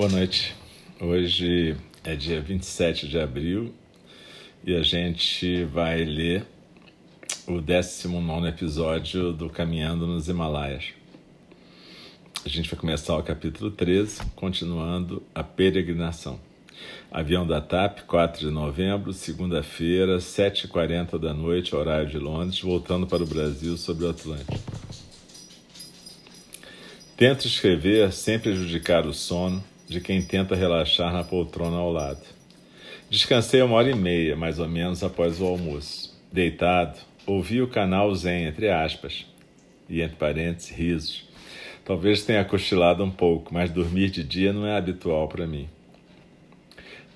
Boa noite. Hoje é dia 27 de abril e a gente vai ler o 19 episódio do Caminhando nos Himalaias. A gente vai começar o capítulo 13, continuando a peregrinação. Avião da TAP, 4 de novembro, segunda-feira, 7h40 da noite, horário de Londres, voltando para o Brasil sobre o Atlântico. Tento escrever sem prejudicar o sono de quem tenta relaxar na poltrona ao lado. Descansei uma hora e meia, mais ou menos, após o almoço. Deitado, ouvi o canal Zen, entre aspas, e entre parênteses, risos. Talvez tenha cochilado um pouco, mas dormir de dia não é habitual para mim.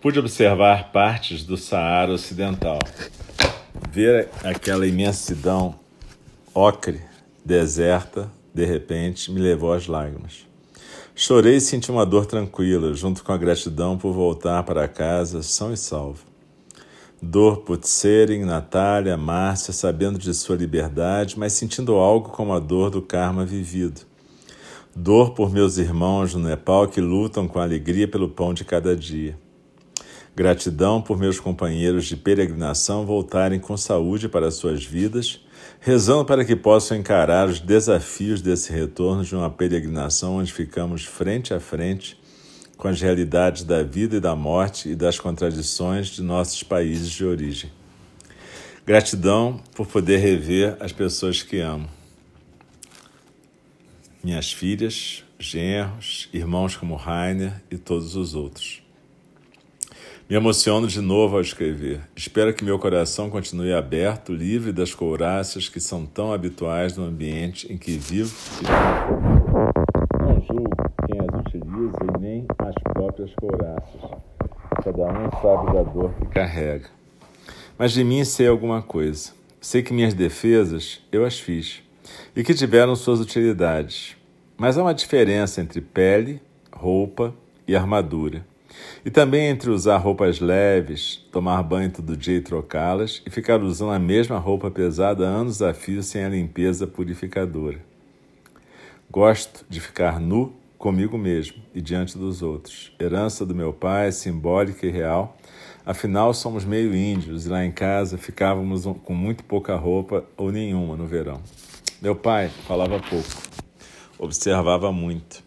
Pude observar partes do Saara Ocidental. Ver aquela imensidão ocre, deserta, de repente, me levou às lágrimas. Chorei e senti uma dor tranquila, junto com a gratidão por voltar para casa são e salvo. Dor por Tsering, Natália, Márcia, sabendo de sua liberdade, mas sentindo algo como a dor do karma vivido. Dor por meus irmãos no Nepal que lutam com alegria pelo pão de cada dia. Gratidão por meus companheiros de peregrinação voltarem com saúde para suas vidas rezando para que possam encarar os desafios desse retorno de uma peregrinação onde ficamos frente a frente com as realidades da vida e da morte e das contradições de nossos países de origem. Gratidão por poder rever as pessoas que amo. Minhas filhas, genros, irmãos como Rainer e todos os outros. Me emociono de novo ao escrever. Espero que meu coração continue aberto, livre das couraças que são tão habituais no ambiente em que vivo e Não julgo quem as utiliza e nem as próprias couraças. Cada um sabe da dor que carrega. Mas de mim sei alguma coisa. Sei que minhas defesas eu as fiz e que tiveram suas utilidades. Mas há uma diferença entre pele, roupa e armadura. E também entre usar roupas leves, tomar banho todo dia e trocá-las, e ficar usando a mesma roupa pesada anos a fio sem a limpeza purificadora. Gosto de ficar nu comigo mesmo e diante dos outros. Herança do meu pai, simbólica e real. Afinal, somos meio índios e lá em casa ficávamos com muito pouca roupa ou nenhuma no verão. Meu pai falava pouco, observava muito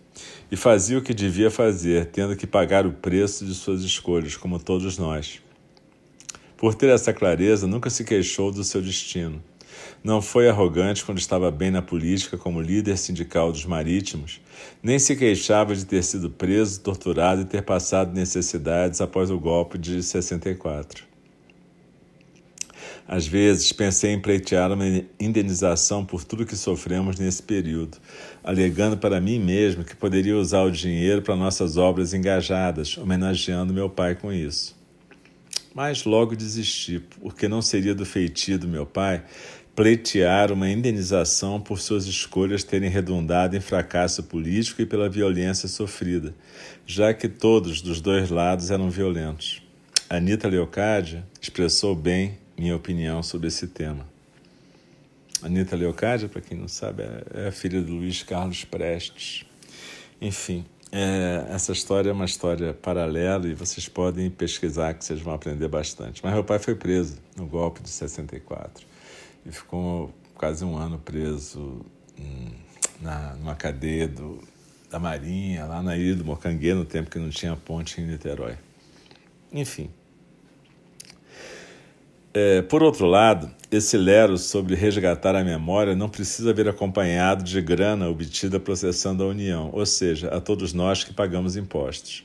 e fazia o que devia fazer, tendo que pagar o preço de suas escolhas, como todos nós. Por ter essa clareza, nunca se queixou do seu destino. Não foi arrogante quando estava bem na política como líder sindical dos marítimos, nem se queixava de ter sido preso, torturado e ter passado necessidades após o golpe de 64. Às vezes pensei em pleitear uma indenização por tudo que sofremos nesse período, alegando para mim mesmo que poderia usar o dinheiro para nossas obras engajadas, homenageando meu pai com isso. Mas logo desisti, porque não seria do feitio do meu pai pleitear uma indenização por suas escolhas terem redundado em fracasso político e pela violência sofrida, já que todos dos dois lados eram violentos. Anita Leocádia expressou bem minha opinião sobre esse tema. Anitta Leocádia, para quem não sabe, é a filha do Luiz Carlos Prestes. Enfim, é, essa história é uma história paralela e vocês podem pesquisar que vocês vão aprender bastante. Mas meu pai foi preso no golpe de 64 e ficou quase um ano preso hum, na, numa cadeia do, da Marinha, lá na ilha do Mocanguê, no tempo que não tinha ponte em Niterói. Enfim, é, por outro lado, esse lero sobre resgatar a memória não precisa vir acompanhado de grana obtida processando a União, ou seja, a todos nós que pagamos impostos.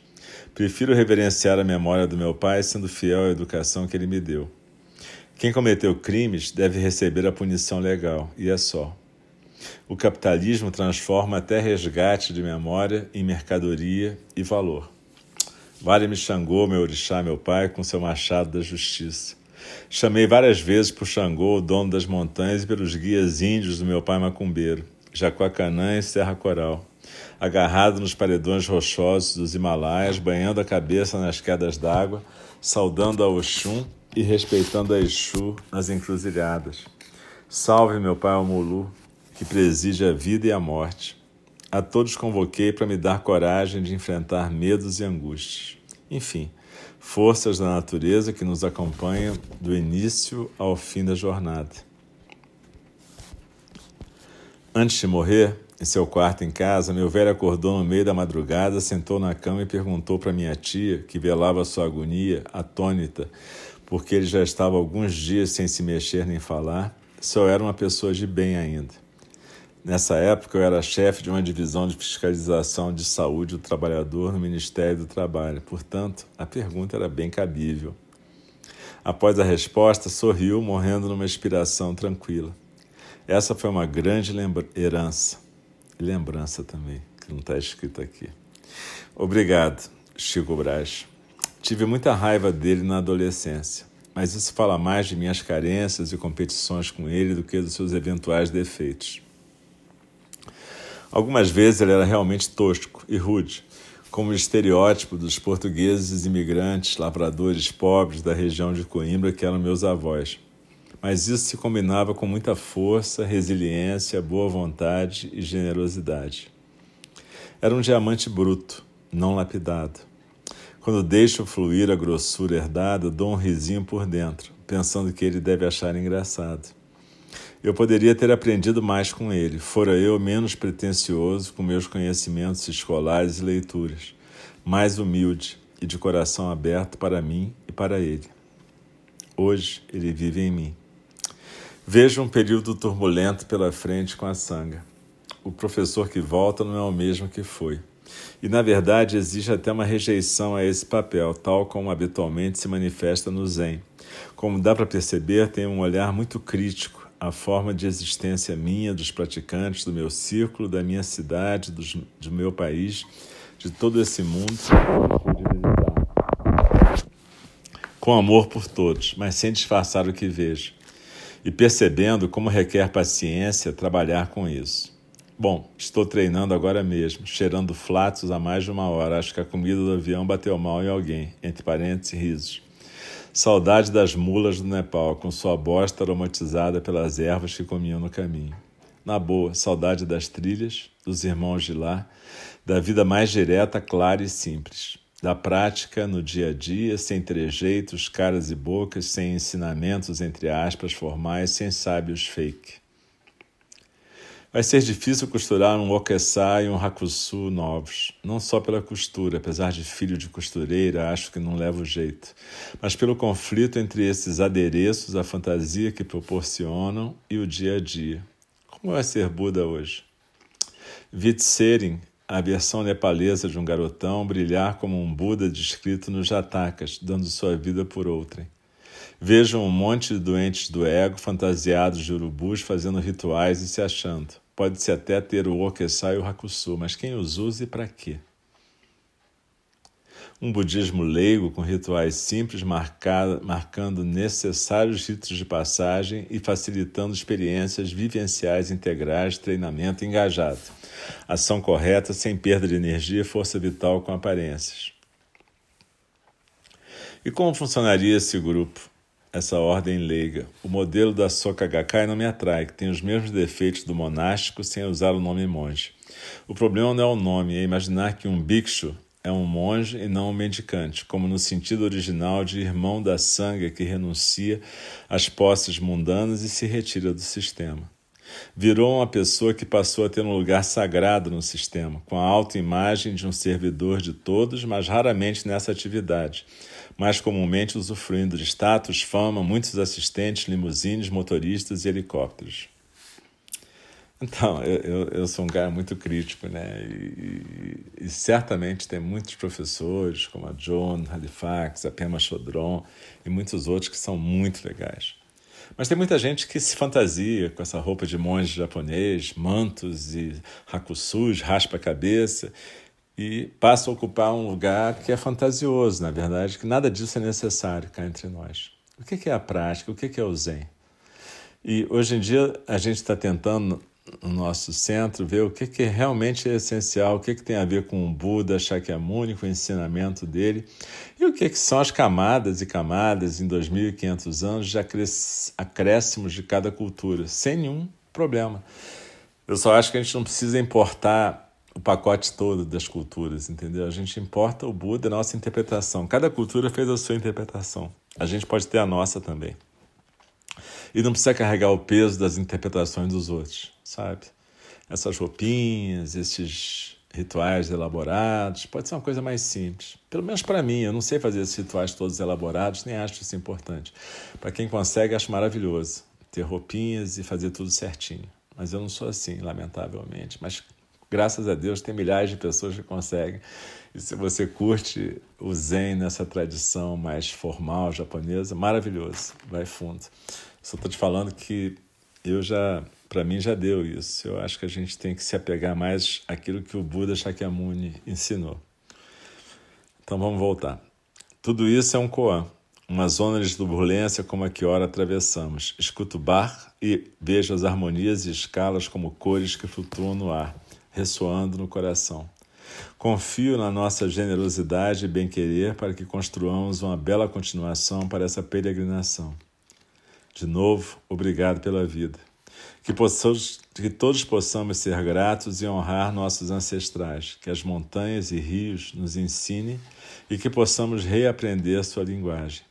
Prefiro reverenciar a memória do meu pai sendo fiel à educação que ele me deu. Quem cometeu crimes deve receber a punição legal, e é só. O capitalismo transforma até resgate de memória em mercadoria e valor. Vale-me Xangô, meu orixá, meu pai, com seu machado da justiça. Chamei várias vezes por Xangô, o dono das montanhas, e pelos guias índios do meu pai macumbeiro, Jacuacanã e Serra Coral. Agarrado nos paredões rochosos dos Himalaias, banhando a cabeça nas quedas d'água, saudando a Oxum e respeitando a Exu nas encruzilhadas. Salve meu pai Omulu, que preside a vida e a morte. A todos convoquei para me dar coragem de enfrentar medos e angústias. Enfim, forças da natureza que nos acompanham do início ao fim da jornada. Antes de morrer, em seu quarto em casa, meu velho acordou no meio da madrugada, sentou na cama e perguntou para minha tia, que velava sua agonia, atônita, porque ele já estava alguns dias sem se mexer nem falar, se eu era uma pessoa de bem ainda. Nessa época, eu era chefe de uma divisão de fiscalização de saúde do trabalhador no Ministério do Trabalho. Portanto, a pergunta era bem cabível. Após a resposta, sorriu, morrendo numa inspiração tranquila. Essa foi uma grande herança. Lembrança também, que não está escrito aqui. Obrigado, Chico Braz. Tive muita raiva dele na adolescência, mas isso fala mais de minhas carências e competições com ele do que dos seus eventuais defeitos. Algumas vezes ele era realmente tosco e rude, como o estereótipo dos portugueses imigrantes, lavradores pobres da região de Coimbra que eram meus avós. Mas isso se combinava com muita força, resiliência, boa vontade e generosidade. Era um diamante bruto, não lapidado. Quando deixo fluir a grossura herdada, dou um risinho por dentro, pensando que ele deve achar engraçado. Eu poderia ter aprendido mais com ele, fora eu menos pretensioso com meus conhecimentos escolares e leituras, mais humilde e de coração aberto para mim e para ele. Hoje ele vive em mim. Vejo um período turbulento pela frente com a sanga. O professor que volta não é o mesmo que foi. E, na verdade, existe até uma rejeição a esse papel, tal como habitualmente se manifesta no Zen. Como dá para perceber, tem um olhar muito crítico a forma de existência minha, dos praticantes, do meu círculo, da minha cidade, dos, do meu país, de todo esse mundo com amor por todos, mas sem disfarçar o que vejo, e percebendo como requer paciência trabalhar com isso. Bom, estou treinando agora mesmo, cheirando flatos há mais de uma hora. Acho que a comida do avião bateu mal em alguém, entre parênteses risos. Saudade das mulas do Nepal, com sua bosta aromatizada pelas ervas que comiam no caminho. Na boa, saudade das trilhas, dos irmãos de lá, da vida mais direta, clara e simples. Da prática no dia a dia, sem trejeitos, caras e bocas, sem ensinamentos, entre aspas, formais, sem sábios fake. Vai ser difícil costurar um okessá e um hakusu novos, não só pela costura, apesar de filho de costureira, acho que não leva o jeito, mas pelo conflito entre esses adereços, a fantasia que proporcionam e o dia a dia. Como vai ser Buda hoje? Vitsering, a versão nepalesa de um garotão, brilhar como um Buda descrito nos Jatakas, dando sua vida por outrem. Vejam um monte de doentes do ego fantasiados de urubus fazendo rituais e se achando. Pode-se até ter o Okesai e o Hakusu, mas quem os usa e para quê? Um budismo leigo com rituais simples, marcado, marcando necessários ritos de passagem e facilitando experiências vivenciais integrais, treinamento engajado. Ação correta, sem perda de energia e força vital com aparências. E como funcionaria esse grupo? Essa ordem leiga. O modelo da Soka Gakkai não me atrai, que tem os mesmos defeitos do monástico sem usar o nome monge. O problema não é o nome, é imaginar que um bhikshu é um monge e não um mendicante, como no sentido original de irmão da sanga que renuncia às posses mundanas e se retira do sistema. Virou uma pessoa que passou a ter um lugar sagrado no sistema, com a autoimagem de um servidor de todos, mas raramente nessa atividade mais comumente usufruindo de status, fama, muitos assistentes, limusines, motoristas e helicópteros. Então, eu, eu, eu sou um cara muito crítico, né? E, e, e, certamente tem muitos professores, como a John Halifax, a Pema Chodron e muitos outros que são muito legais. Mas tem muita gente que se fantasia com essa roupa de monge japonês, mantos e hakusus, raspa a cabeça e passa a ocupar um lugar que é fantasioso, na verdade, que nada disso é necessário cá entre nós. O que é a prática? O que é o Zen? E hoje em dia a gente está tentando no nosso centro ver o que, que realmente é essencial, o que, que tem a ver com o Buda, Shakyamuni, com o ensinamento dele, e o que, que são as camadas e camadas em 2.500 anos de acréscimos de cada cultura, sem nenhum problema. Eu só acho que a gente não precisa importar o pacote todo das culturas, entendeu? A gente importa o Buda, a nossa interpretação. Cada cultura fez a sua interpretação. A gente pode ter a nossa também. E não precisa carregar o peso das interpretações dos outros, sabe? Essas roupinhas, esses rituais elaborados, pode ser uma coisa mais simples. Pelo menos para mim, eu não sei fazer esses rituais todos elaborados, nem acho isso importante. Para quem consegue, acho maravilhoso ter roupinhas e fazer tudo certinho. Mas eu não sou assim, lamentavelmente. Mas graças a Deus tem milhares de pessoas que conseguem. E se você curte o Zen nessa tradição mais formal japonesa, maravilhoso, vai fundo. Só estou te falando que eu já, para mim já deu isso. Eu acho que a gente tem que se apegar mais àquilo que o Buda Shakyamuni ensinou. Então vamos voltar. Tudo isso é um koan, uma zona de turbulência como a que ora atravessamos. Escuto o bar e vejo as harmonias e escalas como cores que flutuam no ar, ressoando no coração. Confio na nossa generosidade e bem-querer para que construamos uma bela continuação para essa peregrinação. De novo, obrigado pela vida. Que, possamos, que todos possamos ser gratos e honrar nossos ancestrais, que as montanhas e rios nos ensinem e que possamos reaprender sua linguagem.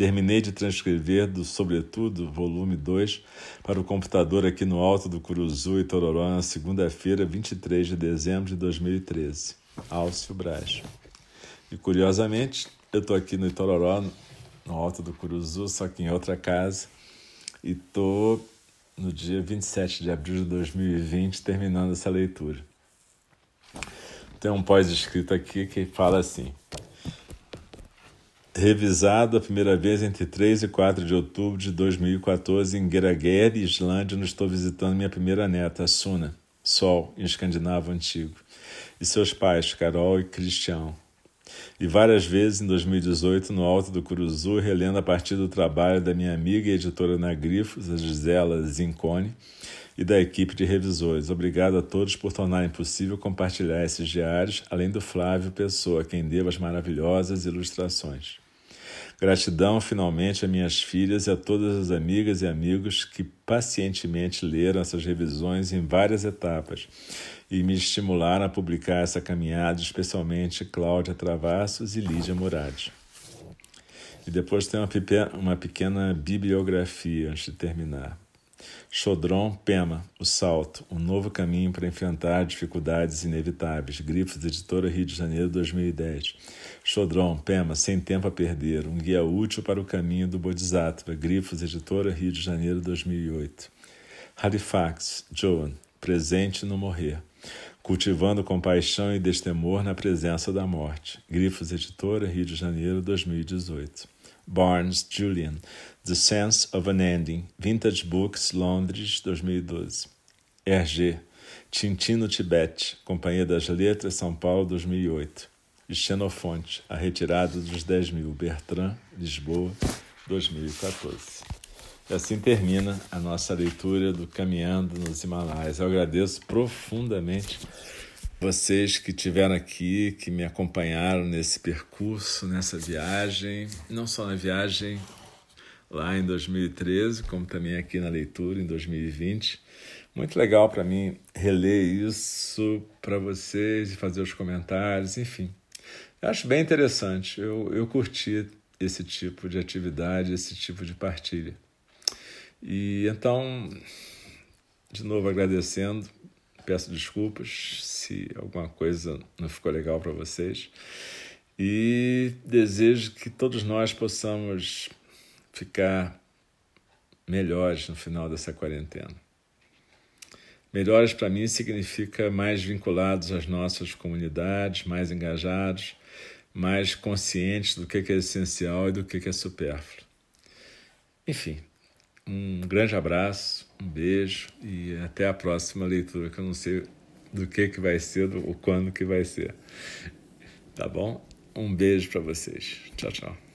Terminei de transcrever do Sobretudo, volume 2, para o computador aqui no Alto do Curuzu e Tororó na segunda-feira, 23 de dezembro de 2013. Álcio Braz. E curiosamente, eu estou aqui no Itororó no Alto do Curuzu, só que em outra casa. E tô no dia 27 de abril de 2020 terminando essa leitura. Tem um pós-escrito aqui que fala assim: Revisado a primeira vez entre 3 e 4 de outubro de 2014 em Geraguer, Islândia, onde estou visitando minha primeira neta, Suna, Sol, em escandinavo antigo, e seus pais, Carol e Cristian e várias vezes em 2018 no Alto do Curuzu, relendo a partir do trabalho da minha amiga e editora na Grifos, a Gisela Zincone, e da equipe de revisores. Obrigado a todos por tornarem possível compartilhar esses diários, além do Flávio Pessoa, quem deu as maravilhosas ilustrações. Gratidão, finalmente, a minhas filhas e a todas as amigas e amigos que pacientemente leram essas revisões em várias etapas e me estimularam a publicar essa caminhada, especialmente Cláudia Travassos e Lídia Murad. E depois tem uma pequena bibliografia antes de terminar. Chodron Pema, O Salto, um novo caminho para enfrentar dificuldades inevitáveis. Grifos, Editora Rio de Janeiro, 2010. Chodron Pema, Sem Tempo a Perder, um guia útil para o caminho do Bodhisattva. Grifos, Editora Rio de Janeiro, 2008. Halifax, Joan, Presente no Morrer cultivando compaixão e destemor na presença da morte. Grifos Editora, Rio de Janeiro, 2018. Barnes, Julian, The Sense of an Ending, Vintage Books, Londres, 2012. RG, Tintin no Tibete, Companhia das Letras, São Paulo, 2008. Xenofonte, A Retirada dos 10 Mil, Bertrand, Lisboa, 2014. E assim termina a nossa leitura do Caminhando nos Himalaias. Eu agradeço profundamente vocês que estiveram aqui, que me acompanharam nesse percurso, nessa viagem, não só na viagem lá em 2013, como também aqui na leitura em 2020. Muito legal para mim reler isso para vocês e fazer os comentários, enfim. Eu acho bem interessante. Eu, eu curti esse tipo de atividade, esse tipo de partilha. E então, de novo agradecendo, peço desculpas se alguma coisa não ficou legal para vocês e desejo que todos nós possamos ficar melhores no final dessa quarentena. Melhores para mim significa mais vinculados às nossas comunidades, mais engajados, mais conscientes do que é essencial e do que é supérfluo. Enfim, um grande abraço, um beijo e até a próxima leitura, que eu não sei do que, que vai ser ou quando que vai ser. Tá bom? Um beijo para vocês. Tchau, tchau.